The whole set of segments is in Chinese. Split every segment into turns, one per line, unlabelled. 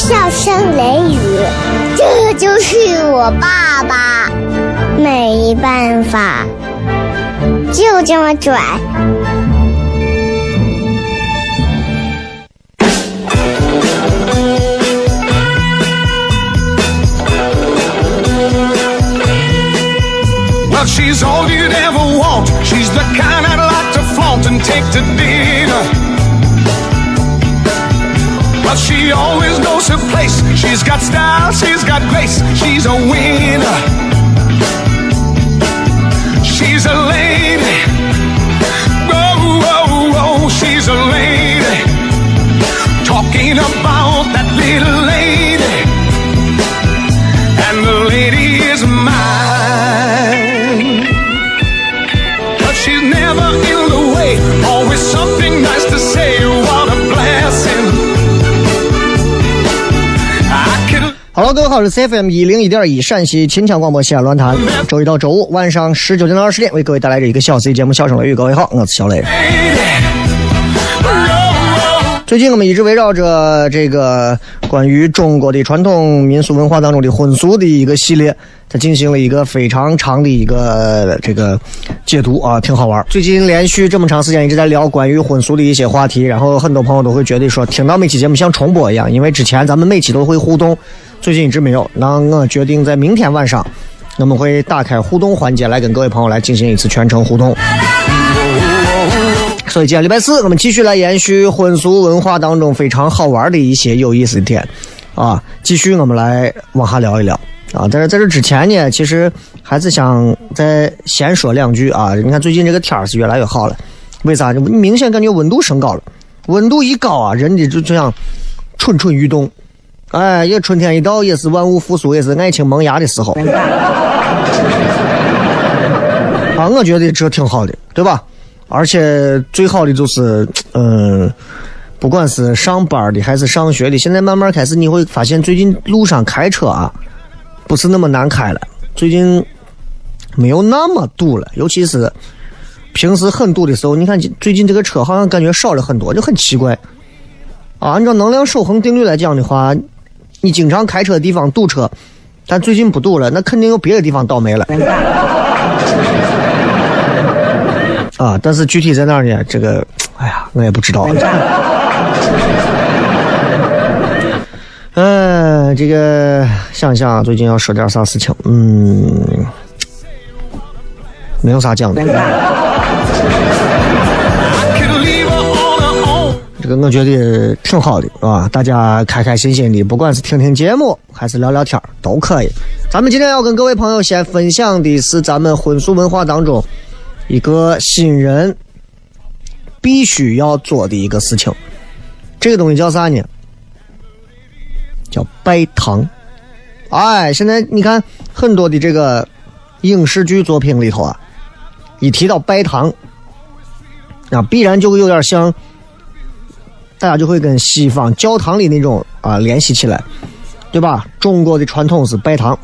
笑声雷雨，这就是我爸爸，没办法，就这么拽。
Well, she's all you'd ever want. She's the kind I'd like to flaunt and take to dinner. But she always knows her place. She's got style, she's got grace. She's a winner. She's a lady. Oh, oh, oh, she's a lady. Talking about that little could
哈喽，各位好，我是 CFM 一零一点一陕西秦腔广播西安论坛，周一到周五晚上十九点到二十点为各位带来这一个小 C 节目《笑声雷雨》。各位好，我是小雷。最近我们一直围绕着这个关于中国的传统民俗文化当中的婚俗的一个系列，它进行了一个非常长的一个这个解读啊，挺好玩。最近连续这么长时间一直在聊关于婚俗的一些话题，然后很多朋友都会觉得说，听到每期节目像重播一样，因为之前咱们每期都会互动，最近一直没有。那我决定在明天晚上，我们会打开互动环节来跟各位朋友来进行一次全程互动。所以今天礼拜四，我们继续来延续婚俗文化当中非常好玩的一些有意思的点，啊，继续我们来往下聊一聊啊。但是在这之前呢，其实还是想再先说两句啊。你看最近这个天儿是越来越好了，为啥？你明显感觉温度升高了，温度一高啊，人的就就像蠢蠢欲动。哎，也春天一到，也是万物复苏，也是爱情萌芽的时候。啊，我觉得这挺好的，对吧？而且最好的就是，嗯，不管是上班的还是上学的，现在慢慢开始你会发现，最近路上开车啊，不是那么难开了，最近没有那么堵了，尤其是平时很堵的时候，你看最近这个车好像感觉少了很多，就很奇怪。啊，按照能量守恒定律来讲的话，你经常开车的地方堵车，但最近不堵了，那肯定有别的地方倒霉了。啊，但是具体在哪儿呢？这个，哎呀，我也不知道。嗯，这个想想最近要说点啥事情，嗯，没有啥讲的。个我觉得挺好的啊，大家开开心心的，不管是听听节目还是聊聊天都可以。咱们今天要跟各位朋友先分享的是咱们婚俗文化当中一个新人必须要做的一个事情，这个东西叫啥呢？叫拜堂。哎，现在你看很多的这个影视剧作品里头啊，一提到拜堂，啊，必然就有点像。大家就会跟西方教堂里那种啊联系起来，对吧？中国的传统是拜堂，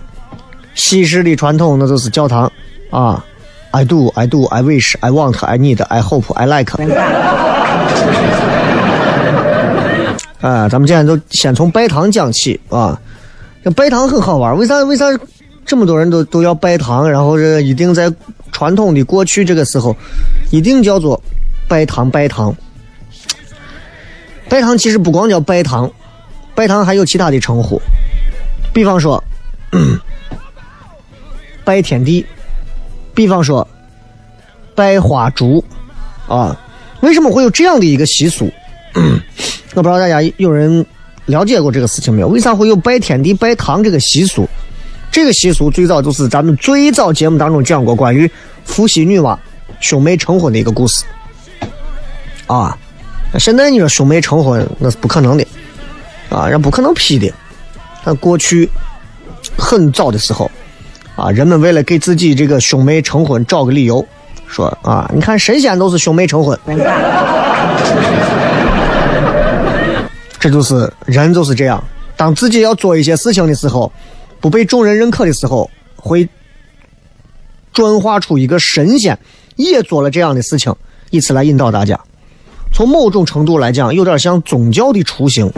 西式的传统那就是教堂啊。I do, I do, I wish, I want, I need, I hope, I like。啊，咱们今天都先从拜堂讲起啊。这拜堂很好玩，为啥？为啥这么多人都都要拜堂？然后这一定在传统的过去这个时候，一定叫做拜堂拜堂。拜堂其实不光叫拜堂，拜堂还有其他的称呼，比方说拜天地，比方说拜花烛啊。为什么会有这样的一个习俗？我不知道大家有人了解过这个事情没有？为啥会有拜天地、拜堂这个习俗？这个习俗最早就是咱们最早节目当中讲过关于伏羲女娲兄妹成婚的一个故事啊。现在你说兄妹成婚那是不可能的啊，人不可能批的。但过去很早的时候啊，人们为了给自己这个兄妹成婚找个理由，说啊，你看神仙都是兄妹成婚。这就是人就是这样，当自己要做一些事情的时候，不被众人认可的时候，会转化出一个神仙也做了这样的事情，以此来引导大家。从某种程度来讲，有点像宗教的雏形。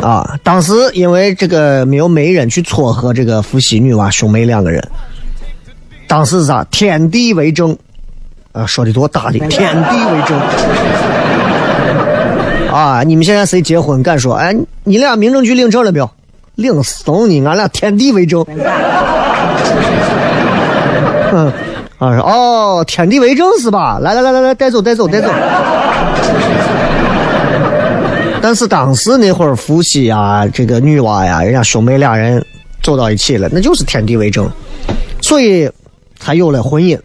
啊，当时因为这个没有媒人去撮合这个伏羲女娲兄妹两个人，当时是啥？天地为证，啊，说的多大的？天地为证。啊，你们现在谁结婚敢说？哎，你俩民政局领证了没有？领怂你，俺俩天地为证。嗯。啊，哦，天地为证是吧？来来来来来，带走带走带走。但是当时那会儿，伏羲呀，这个女娲呀，人家兄妹俩人走到一起了，那就是天地为证，所以才有了婚姻，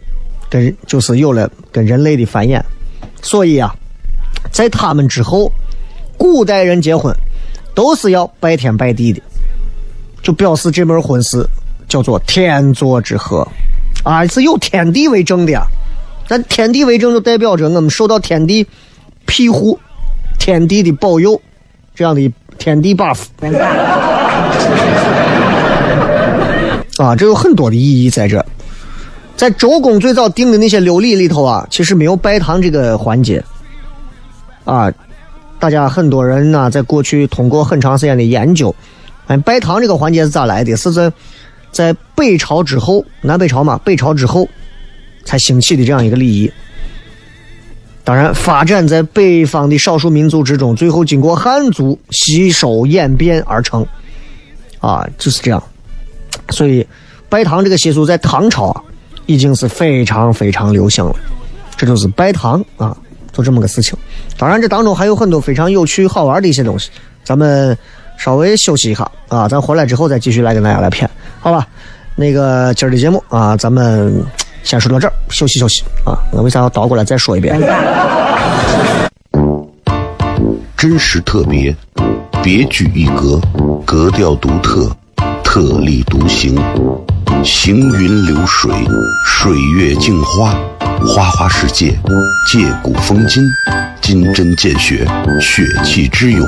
跟就是有了跟人类的繁衍。所以啊，在他们之后，古代人结婚都是要拜天拜地的，就表示这门婚事叫做天作之合。啊，是有天地为证的呀，那天地为证就代表着我们受到天地庇护、天地的保佑，这样的天地 buff。啊，这有很多的意义在这。在周公最早定的那些六礼里头啊，其实没有拜堂这个环节。啊，大家很多人呢，在过去通过很长时间的研究，哎，拜堂这个环节是咋来的？是在。在北朝之后，南北朝嘛，北朝之后才兴起的这样一个礼仪。当然，发展在北方的少数民族之中，最后经过汉族吸收演变而成。啊，就是这样。所以，拜堂这个习俗在唐朝啊，已经是非常非常流行了。这就是拜堂啊，就这么个事情。当然，这当中还有很多非常有趣好玩的一些东西。咱们。稍微休息一下啊，咱回来之后再继续来跟大家来骗，好吧？那个今儿的节目啊，咱们先说到这儿，休息休息啊。那为啥要倒过来再说一遍？
真实特别，别具一格，格调独特，特立独行，行云流水，水月镜花，花花世界，借古风今，金针见血，血气之勇。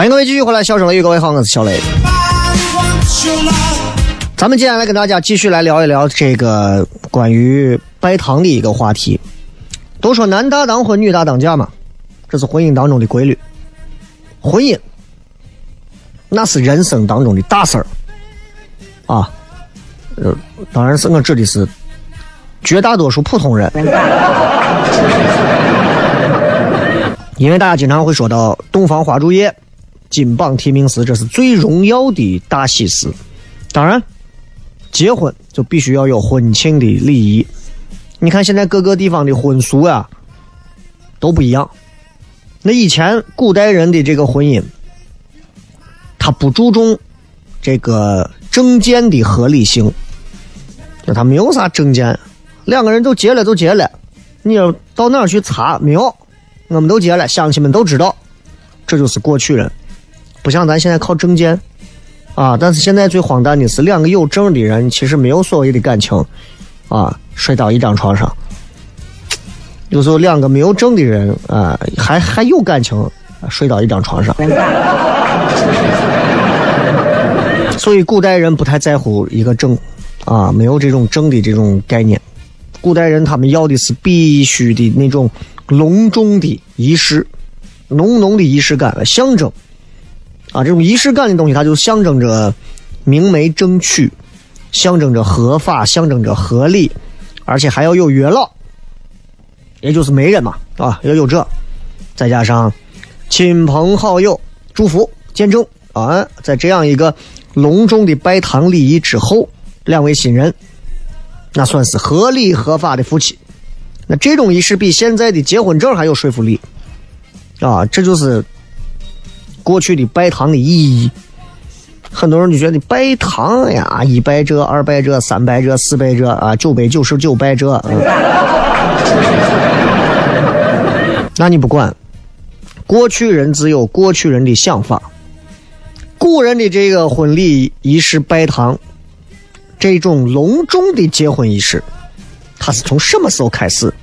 欢迎各位继续回来，笑声雷雨，各位好，我是小雷。咱们接下来跟大家继续来聊一聊这个关于拜堂的一个话题。都说男大当婚，女大当嫁嘛，这是婚姻当中的规律。婚姻那是人生当中的大事儿啊，呃，当然是我指的是绝大多数普通人。因为大家经常会说到洞房花烛夜、金榜题名时，这是最荣耀的大喜事。当然，结婚就必须要有婚庆的礼仪。你看现在各个地方的婚俗啊都不一样。那以前古代人的这个婚姻，他不注重这个证件的合理性，就他没有啥证件，两个人都结了都结了，你要到哪儿去查没有？我们都结了，乡亲们都知道，这就是过去人，不像咱现在靠证件啊。但是现在最荒诞的是，两个有证的人其实没有所谓的感情啊，睡到一张床上。有时候两个没有证的人啊，还还有感情，睡到一张床上。所以古代人不太在乎一个证啊，没有这种证的这种概念。古代人他们要的是必须的那种隆重的仪式，浓浓的仪式感，象征啊，这种仪式感的东西，它就象征着明媒正娶，象征着合法，象征着合理，而且还要有月老，也就是媒人嘛，啊，要有这，再加上亲朋好友祝福见证啊，在这样一个隆重的拜堂礼仪之后，两位新人。那算是合理合法的夫妻，那这种仪式比现在的结婚证还有说服力，啊，这就是过去的拜堂的意义。很多人就觉得拜堂呀，一拜这，二拜这，三拜这，四拜这，啊，九百九十九拜这。那你不管，过去人自有过去人的想法，古人的这个婚礼仪式拜堂。这种隆重的结婚仪式，它是从什么时候开始？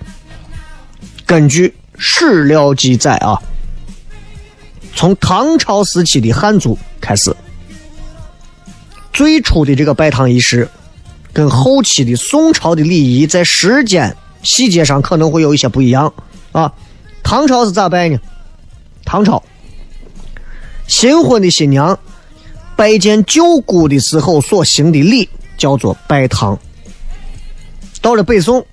根据史料记载啊，从唐朝时期的汉族开始，最初的这个拜堂仪式，跟后期的宋朝的礼仪在时间细节上可能会有一些不一样啊。唐朝是咋拜呢？唐朝新婚的新娘拜见舅姑的时候所行的礼。叫做拜堂。到了北宋，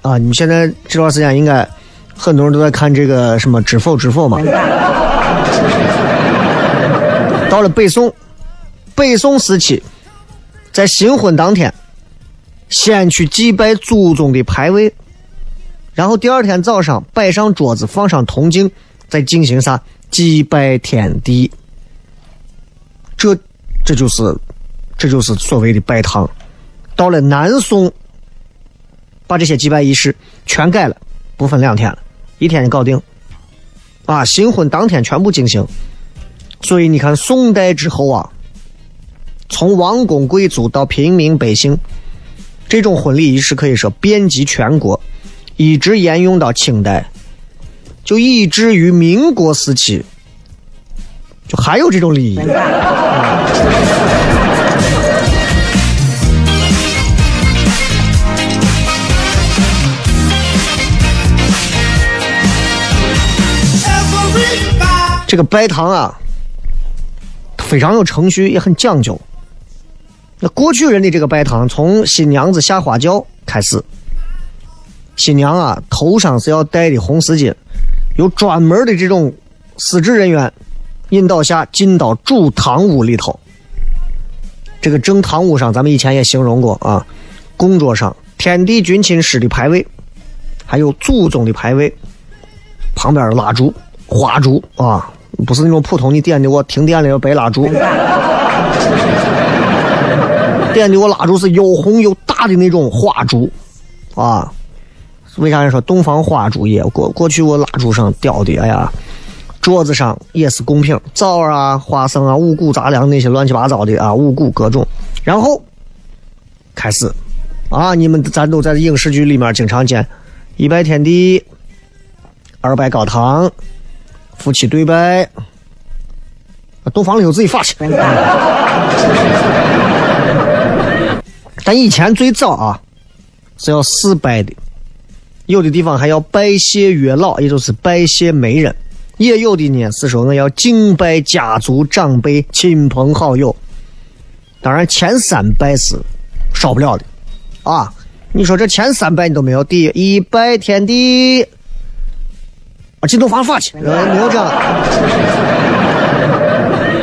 啊，你们现在这段时间应该很多人都在看这个什么《知否知否》嘛。到了北宋，北宋时期，在新婚当天，先去祭拜祖宗的牌位，然后第二天早上摆上桌子，放上铜镜，再进行啥祭拜天地。这，这就是。这就是所谓的拜堂。到了南宋，把这些祭拜仪式全改了，不分两天了，一天就搞定。啊，新婚当天全部进行。所以你看，宋代之后啊，从王公贵族到平民百姓，这种婚礼仪式可以说遍及全国，一直沿用到清代，就以至于民国时期，就还有这种礼仪。这个拜堂啊，非常有程序，也很讲究。那过去人的这个拜堂，从新娘子下花轿开始，新娘啊头上是要戴的红丝巾，有专门的这种司职人员引导下进到主堂屋里头。这个正堂屋上，咱们以前也形容过啊，供桌上天地君亲师的牌位，还有祖宗的牌位，旁边蜡烛、花烛啊。不是那种普通你点的，我停电了要白蜡烛。点的我蜡烛是又红又大的那种花烛，啊，为啥人说洞房花烛夜？过过去我蜡烛上雕的，哎呀，桌子上也是贡品，枣啊、花生啊、五谷杂粮那些乱七八糟的啊，五谷各种。然后开始，啊，你们咱都在影视剧里面经常见，一拜天地，二拜高堂。夫妻对拜，洞房里头自己发去。但以前最早啊是要四拜的，有的地方还要拜谢月老，也就是拜谢媒人；也有的呢是说我要敬拜家族长辈、亲朋好友。当然前三拜是少不了的啊！你说这前三拜你都没有，第一拜天地啊，进洞房发去，没有这样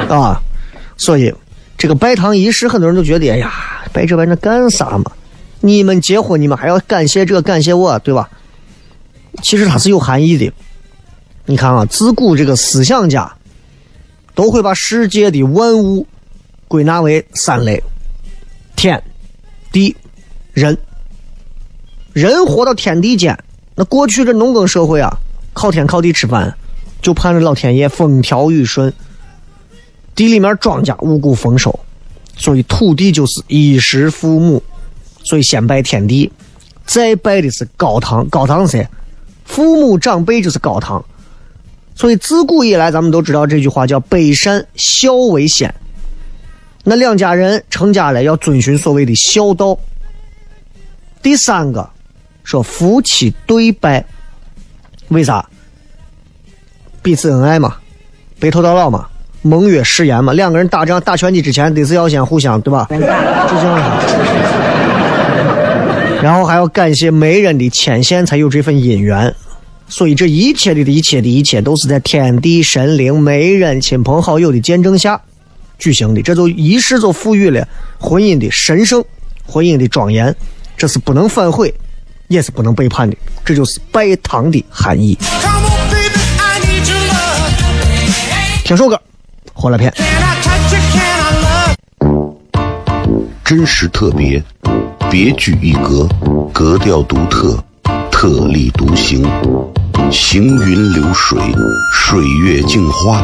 啊。所以这个拜堂仪式，很多人都觉得，哎呀，拜这拜那干啥嘛？你们结婚，你们还要感谢这感谢我，对吧？其实它是有含义的。你看啊，自古这个思想家都会把世界的万物归纳为三类：天、地、人。人活到天地间，那过去这农耕社会啊，靠天靠地吃饭，就盼着老天爷风调雨顺，地里面庄稼五谷丰收，所以土地就是衣食父母，所以先拜天地，再拜的是高堂。高堂谁？父母长辈就是高堂。所以自古以来，咱们都知道这句话叫“百善孝为先”。那两家人成家了，要遵循所谓的孝道。第三个。说夫妻对拜，为啥？彼此恩爱嘛，白头到老嘛，盟约誓言嘛。两个人打仗打拳击之前，得是要先互相，对吧？就这样。然后还要感谢媒人的牵线，才有这份姻缘。所以这一切的一切的一切，都是在天地神灵、媒人、亲朋好友的见证下举行的。这就仪式就赋予了婚姻的神圣、婚姻的庄严，这是不能反悔。也是不能背叛的，这就是拜堂的含义。听首歌，欢乐片。
真实特别，别具一格，格调独特，特立独行，行云流水，水月镜花。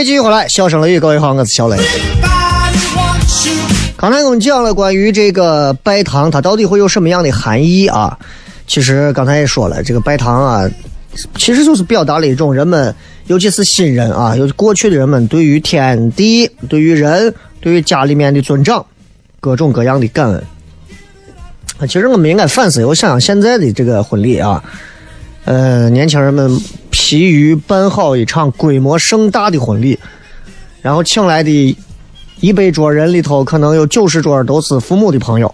位继续回来，笑声雷雨，各位好，我是小雷。刚才我们讲了关于这个拜堂，它到底会有什么样的含义啊？其实刚才也说了，这个拜堂啊，其实就是表达了一种人们，尤其是新人啊，尤其过去的人们对于天地、对于人、对于家里面的尊长，各种各样的感恩。其实我们应该反思，我想想现在的这个婚礼啊，呃，年轻人们。疲于办好一场规模盛大的婚礼，然后请来的一百桌人里头，可能有九十桌都是父母的朋友，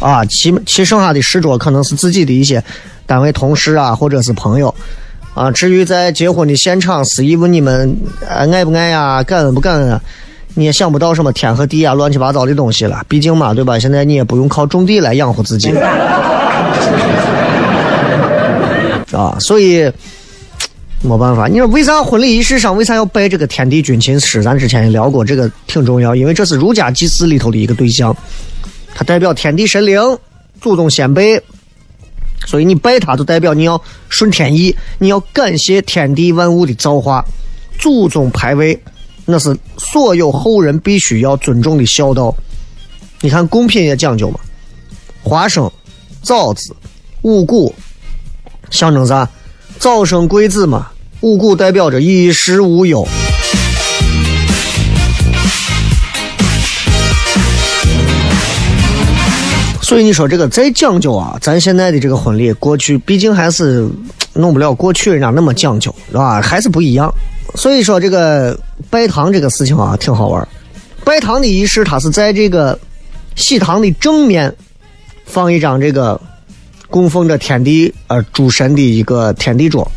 啊，其其剩下的十桌可能是自己的一些单位同事啊，或者是朋友，啊，至于在结婚的现场，司仪问你们爱不爱呀，感恩不感恩啊，你也想不到什么天和地啊，乱七八糟的东西了。毕竟嘛，对吧？现在你也不用靠种地来养活自己 啊，所以没办法。你说为啥婚礼仪式上为啥要拜这个天地君亲师？咱之前也聊过，这个挺重要，因为这是儒家祭祀里头的一个对象，它代表天地神灵、祖宗先辈。所以你拜他，就代表你要顺天意，你要感谢天地万物的造化，祖宗牌位，那是所有后人必须要尊重的孝道。你看贡品也讲究嘛，花生、枣子、五谷，象征啥？早生贵子嘛。五谷代表着衣食无忧。所以你说这个再讲究啊，咱现在的这个婚礼，过去毕竟还是弄不了过去人家那么讲究，是吧？还是不一样。所以说这个拜堂这个事情啊，挺好玩。拜堂的仪式，它是在这个喜堂的正面放一张这个供奉着天地呃诸神的一个天地桌，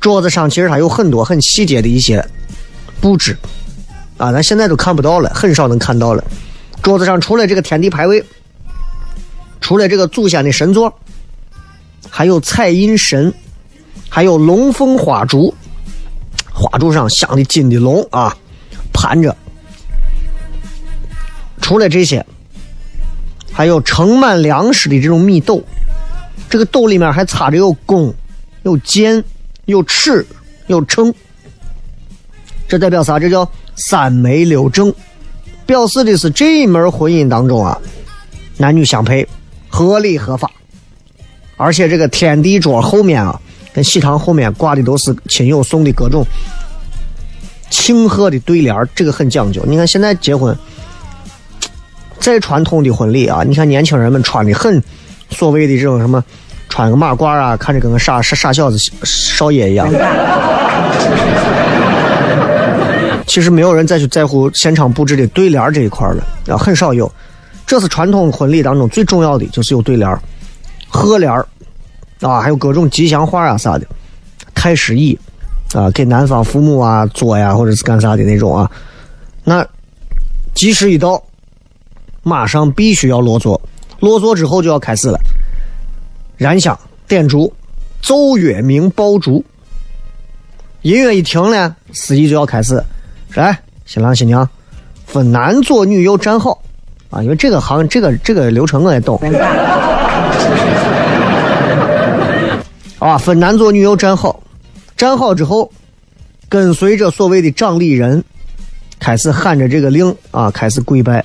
桌子上其实它有很多很细节的一些布置啊，咱现在都看不到了，很少能看到了。桌子上除了这个天地牌位。除了这个祖先的神座，还有彩印神，还有龙凤花烛，花柱上镶的金的龙啊，盘着。除了这些，还有盛满粮食的这种米斗，这个斗里面还插着有弓、有箭、有尺、有秤，这代表啥？这叫三媒六证，表示的是这一门婚姻当中啊，男女相配。合理合法，而且这个天地桌后面啊，跟喜堂后面挂的都是亲友送的各种庆贺的对联这个很讲究。你看现在结婚，再传统的婚礼啊，你看年轻人们穿的很所谓的这种什么，穿个马褂啊，看着跟个傻傻傻小子少爷一样。其实没有人再去在乎现场布置的对联这一块了，啊，很少有。这是传统婚礼当中最重要的，就是有对联贺联啊，还有各种吉祥话啊啥的，太师椅啊，给男方父母啊做呀，或者是干啥的那种啊。那吉时一到，马上必须要落座，落座之后就要开始了，燃香、点烛、奏乐鸣、爆竹。音乐一停呢，司仪就要开始，来，新郎新娘分男左女右站好。啊，因为这个行，这个这个流程我也懂。啊，分男左女右站好，站好之后，跟随着所谓的掌礼人，开始喊着这个令啊，开始跪拜。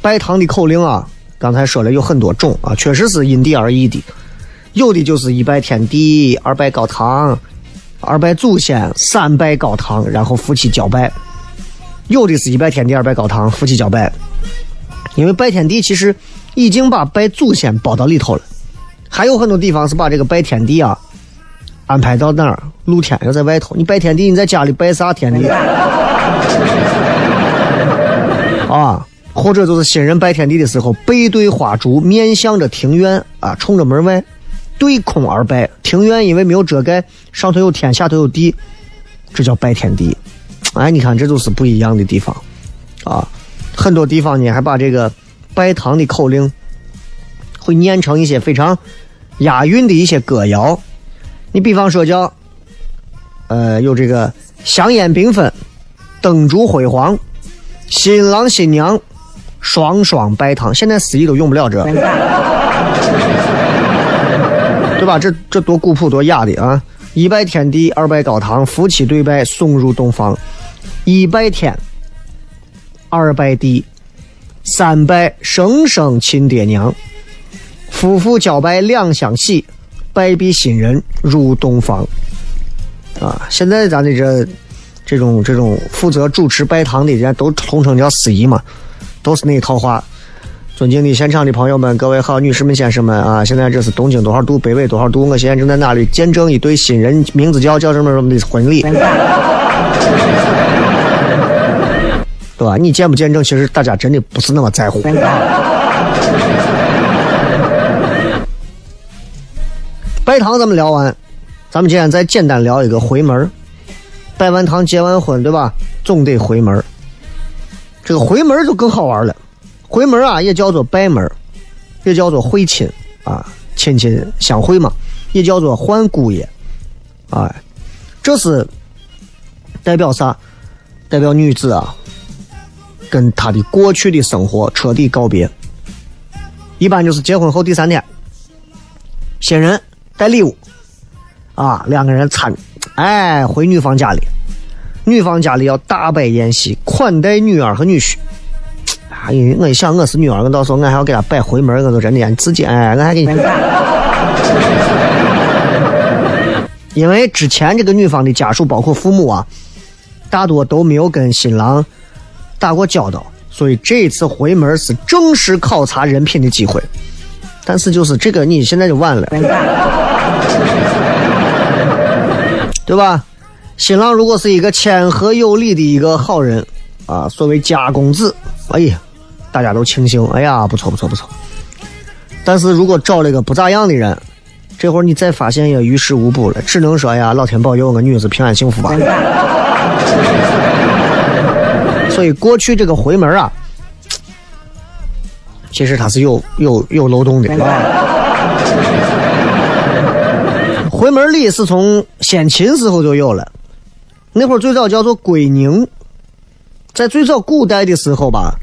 拜堂的口令啊，刚才说了有很多种啊，确实是因地而异的。有的就是一拜天地，二拜高堂，二拜祖先，三拜高堂，然后夫妻交拜。有的是一拜天地，二拜高堂，夫妻交拜。因为拜天地其实已经把拜祖先包到里头了，还有很多地方是把这个拜天地啊安排到哪儿？露天要在外头。你拜天地，你在家里拜啥天地？啊，或者就是新人拜天地的时候，背对花烛，面向着庭院啊，冲着门外，对空而拜。庭院因为没有遮盖，上头有天，下头有地，这叫拜天地。哎，你看，这就是不一样的地方啊。很多地方呢，还把这个拜堂的口令会念成一些非常押韵的一些歌谣。你比方说叫，呃，有这个香烟缤纷，灯烛辉煌，新郎新娘双双拜堂。现在司仪都用不了这，对吧？这这多古朴多雅的啊！一拜天地，二拜高堂，夫妻对拜送入洞房。一拜天。二拜地，三拜生生亲爹娘，夫妇交拜两相喜，拜毙新人入洞房。啊，现在咱的这这种这种负责主持拜堂的人都统称叫司仪嘛，都是那一套话。尊敬的现场的朋友们，各位好，女士们、先生们啊，现在这是东京多少度，北纬多少度？我现在正在哪里见证一对新人，名字叫叫什么什么的婚礼。对吧？你见不见证？其实大家真的不是那么在乎。拜堂咱们聊完，咱们今天再简单聊一个回门拜完堂结完婚，对吧？总得回门这个回门就更好玩了。回门啊，也叫做拜门，也叫做会亲啊，亲戚相会嘛，也叫做换姑爷，啊，这是代表啥？代表女子啊，跟她的过去的生活彻底告别。一般就是结婚后第三天，新人带礼物，啊，两个人参，哎，回女方家里，女方家里要大摆宴席，款待女儿和女婿。哎，我一想我是女儿，我到时候我还要给她摆回门，我都真的你自己哎，我还给你。因为之前这个女方的家属，包括父母啊，大多都没有跟新郎打过交道，所以这次回门是正式考察人品的机会。但是就是这个，你现在就晚了，对吧？新郎如果是一个谦和有礼的一个好人啊，所谓家公子，哎呀，大家都庆幸，哎呀，不错不错不错。但是如果找了一个不咋样的人，这会儿你再发现也于事无补了，只能说哎呀，老天保佑我女子平安幸福吧。所以过去这个回门啊，其实它是有有有漏洞的。回门礼是从先秦时候就有了，那会儿最早叫做归宁，在最早古代的时候吧，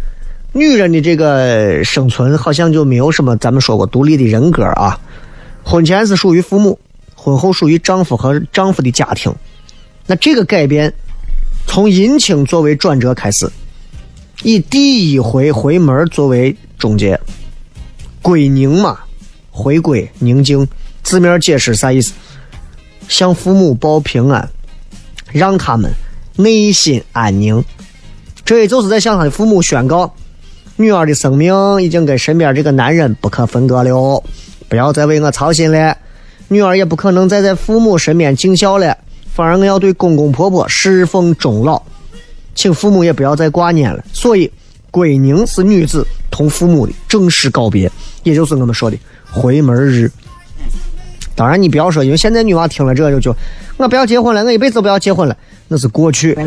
女人的这个生存好像就没有什么咱们说过独立的人格啊。婚前是属于父母，婚后属于丈夫和丈夫的家庭。那这个改变，从姻亲作为转折开始，以第一回回门作为终结。归宁嘛，回归宁静，字面解释啥意思？向父母报平安，让他们内心安宁。这也就是在向他的父母宣告，女儿的生命已经跟身边这个男人不可分割了。不要再为我操心了，女儿也不可能再在父母身边尽孝了，反而我要对公公婆婆侍奉终老，请父母也不要再挂念了。所以，归宁是女子同父母的正式告别，也就是我们说的回门日。当然，你不要说，因为现在女娃听了这个就就，我不要结婚了，我一辈子都不要结婚了，那是过去。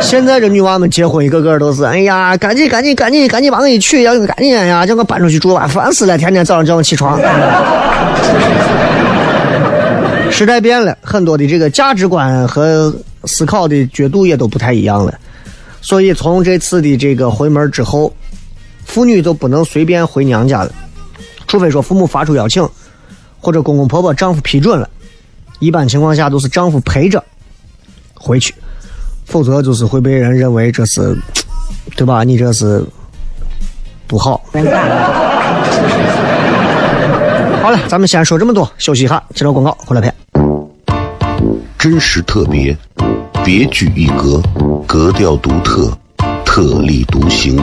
现在这女娃们结婚一个个都是，哎呀，赶紧赶紧赶紧赶紧把我一娶，要赶紧呀，叫我搬出去住吧，烦死了，天天早上叫我起床。时代变了，很多的这个价值观和思考的角度也都不太一样了，所以从这次的这个回门之后，妇女就不能随便回娘家了，除非说父母发出邀请，或者公公婆婆、丈夫批准了，一般情况下都是丈夫陪着回去。否则就是会被人认为这是，对吧？你这是不好。好了，咱们先说这么多，休息一下，接着广告，回来片。
真实特别，别具一格，格调独特，特立独行，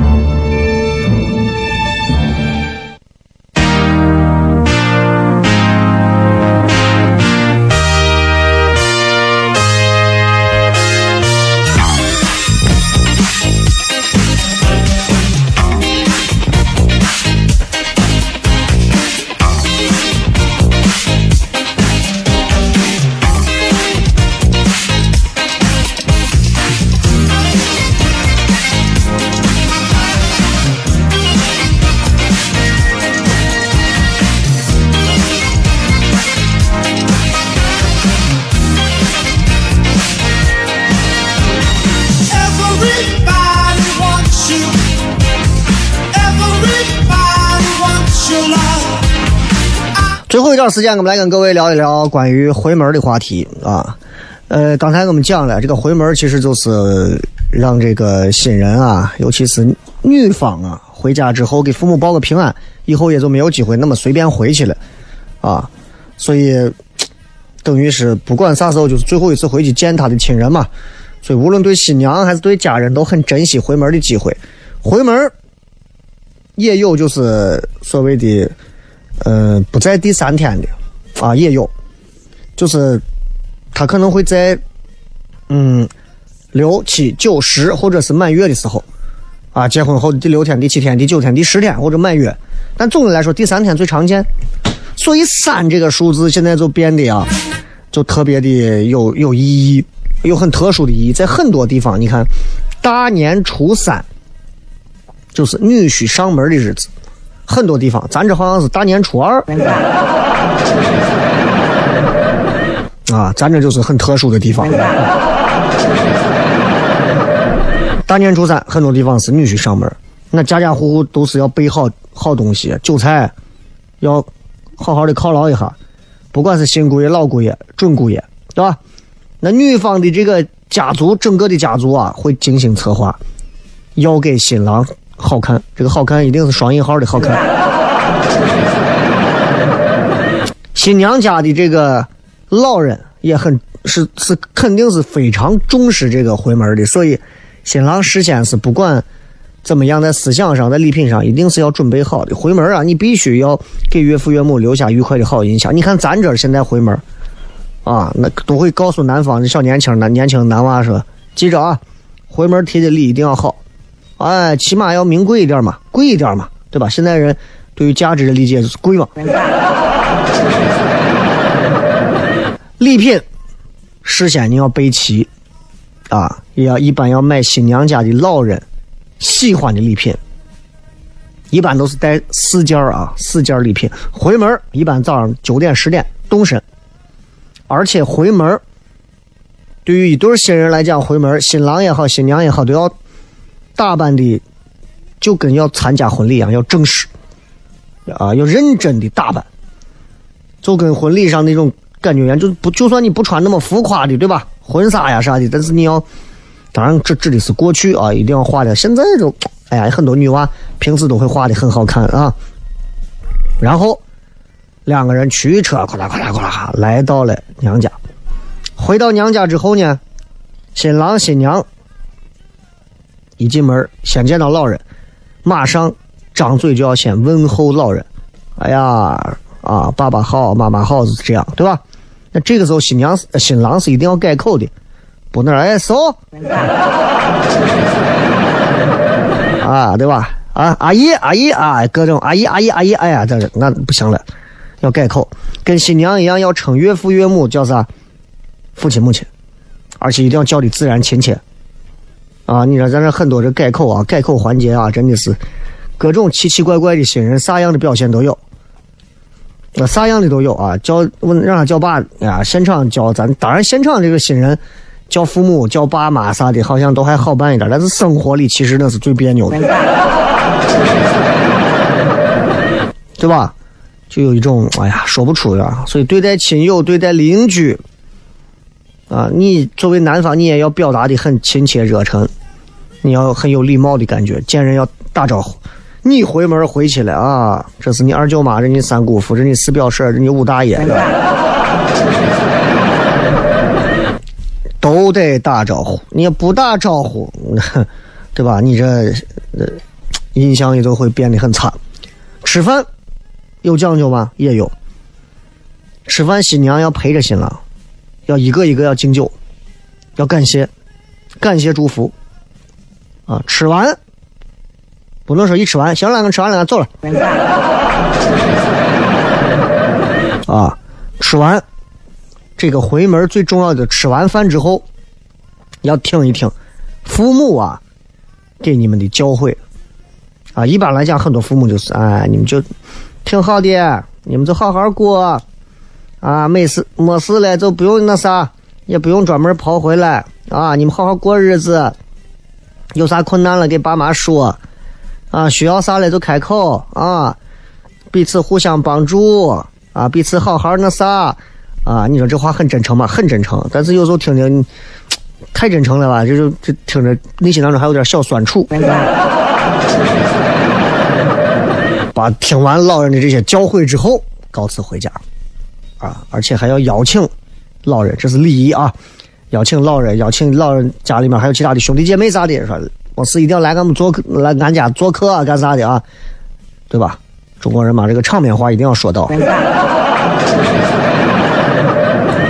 这段时间，我们来跟各位聊一聊关于回门的话题啊。呃，刚才我们讲了，这个回门其实就是让这个新人啊，尤其是女方啊，回家之后给父母报个平安，以后也就没有机会那么随便回去了啊。所以，等于是不管啥时候，就是最后一次回去见他的亲人嘛。所以，无论对新娘还是对家人，都很珍惜回门的机会。回门也有就是所谓的。嗯，不在第三天的啊，也有，就是他可能会在嗯六七九十或者是满月的时候啊，结婚后的第六天、第七天、第九天、第十天或者满月，但总的来说第三天最常见。所以三这个数字现在就变得啊，就特别的有有意义，有很特殊的意义。在很多地方，你看大年初三就是女婿上门的日子。很多地方，咱这好像是大年初二，啊，咱这就是很特殊的地方。大年初三，很多地方是女婿上门，那家家户户都是要备好好东西，酒菜要好好的犒劳一下，不管是新姑爷、老姑爷、准姑爷，对吧？那女方的这个家族，整个的家族啊，会精心策划，要给新郎。好看，这个好看一定是双引号的好看。新娘家的这个老人也很是是肯定是非常重视这个回门的，所以新郎事先是不管怎么样，在思想上，在礼品上，一定是要准备好的。回门啊，你必须要给岳父岳母留下愉快的好印象。你看咱这现在回门啊，那都会告诉男方的小年轻男年轻男娃说，记着啊，回门提的礼一定要好。哎，起码要名贵一点嘛，贵一点嘛，对吧？现在人对于价值的理解就是贵嘛。礼品事先你要备齐啊，也要一般要买新娘家的老人喜欢的礼品，一般都是带四件啊，四件礼品。回门一般早上九点十点动身，而且回门对于一对新人来讲，回门新郎也好，新娘也好，都要。打扮的就跟要参加婚礼一样，要正式啊，要认真的打扮，就跟婚礼上那种感觉一样。就不就算你不穿那么浮夸的，对吧？婚纱呀啥的，但是你要，当然这指的是过去啊，一定要化的。现在就，哎呀，很多女娃平时都会化的很好看啊。然后两个人驱车，咔啦咔啦咔啦，来到了娘家。回到娘家之后呢，新郎新娘。一进门，先见到老人，马上张嘴就要先问候老人。哎呀，啊，爸爸好，妈妈好，是这样，对吧？那这个时候，新娘、新郎是一定要改口的，不能哎嫂，啊，对吧？啊，阿姨，阿姨啊，各种阿姨，阿姨，阿姨，哎呀，这那不行了，要改口，跟新娘一样，要称岳父岳母叫啥？父亲母亲，而且一定要叫的自然亲切。啊，你说咱这很多这改口啊，改口环节啊，真的是各种奇奇怪怪的新人，啥样的表现都有，那啥样的都有啊。叫问让他叫爸呀，现场叫咱，当然现场这个新人叫父母、叫爸妈啥的，好像都还好办一点。但是生活里其实那是最别扭的，对吧？就有一种哎呀说不出的。所以对待亲友、对待邻居啊，你作为男方，你也要表达的很亲切热忱。你要很有礼貌的感觉，见人要打招呼。你回门回去了啊，这是你二舅妈，这你三姑父，这你四表婶，这你五大爷，都得打招呼。你不打招呼，对吧？你这呃印象也都会变得很差。吃饭有讲究吗？也有。吃饭新娘要陪着新郎，要一个一个要敬酒，要感谢，感谢祝福。啊，吃完不能说一吃完行了，俺吃完了，俺走了。啊，吃完这个回门最重要的，吃完饭之后要听一听父母啊给你们的教诲。啊，一般来讲，很多父母就是哎，你们就挺好的，你们就好好过啊，没事没事了就不用那啥，也不用专门跑回来啊，你们好好过日子。有啥困难了给爸妈说，啊，需要啥了就开口啊，彼此互相帮助啊，彼此好好那啥啊。你说这话很真诚吗？很真诚。但是有时候听听太真诚了吧，就就就听着内心当中还有点小酸楚。把听完老人的这些教诲之后，告辞回家，啊，而且还要邀请老人，这是礼仪啊，邀请老人，邀请老人家里面还有其他的兄弟姐妹啥的，说我是一定要来俺们做客，来俺家做客啊，干啥的啊，对吧？中国人嘛，这个场面话一定要说到。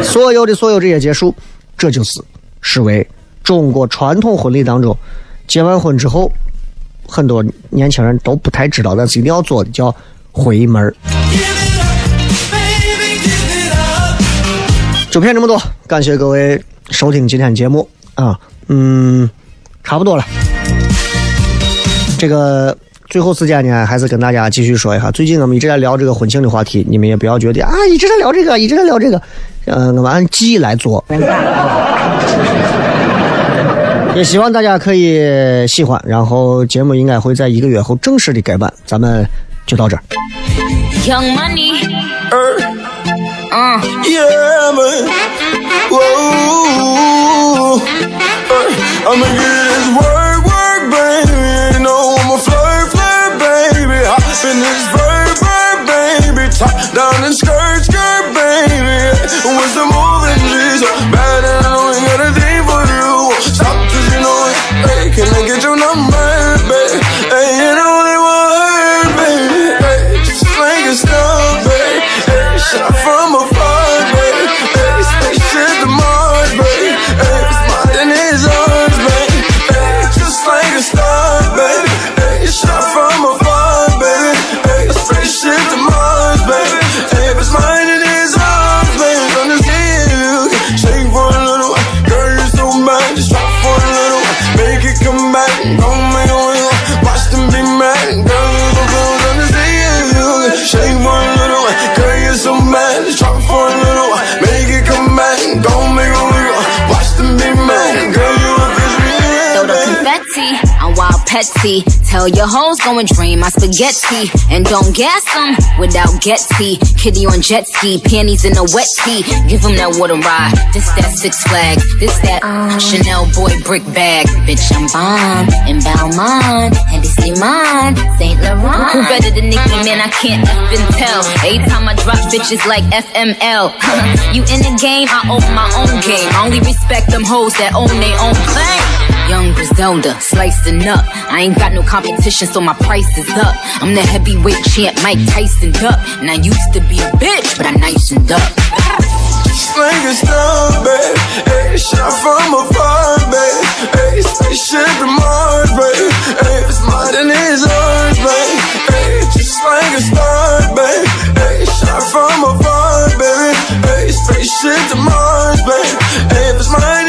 所有的所有这些结束，这就是视为中国传统婚礼当中，结完婚之后。很多年轻人都不太知道，但是一定要做的叫回门儿。就骗这么多，感谢各位收听今天节目啊，嗯，差不多了。这个最后时间呢，还是跟大家继续说一下，最近我们一直在聊这个婚庆的话题，你们也不要觉得啊，一直在聊这个，一直在聊这个，嗯，我们按季来做。也希望大家可以喜欢，然后节目应该会在一个月后正式的改版，咱们就到这儿。Young money, uh, yeah man, whoa, I'ma get this work, work, baby, you know I'm a flirt, flirt, baby, hop in this verb, verb, baby, top down and skirt, I'm.
Tell your hoes go and drain my spaghetti. And don't gas them without Getsy. Kitty on jet ski, panties in a wet tee. Give them that water ride. This that Six Flag. This that um. Chanel boy brick bag. Bitch, I'm bomb. In Balmain. And it's mine. St. Laurent. Who better than Nicki, man? I can't even tell. Every time I drop bitches like FML. you in the game, I own my own game. I only respect them hoes that own their own thing. Young Griselda, slicing up. I ain't got no competition, so my price is up. I'm the heavyweight champ, Mike Tyson up. And I used to be a bitch, but I nicened up.
Slang is down, babe. Ayy, shot from afar, babe. Ayy, spaceship to Mars, babe. Ayy, it's mine and it's ours,
babe. Ayy, just like a star, babe. Ayy, shot from afar, baby. Ayy, spaceship to Mars, babe. Ayy, it's mine.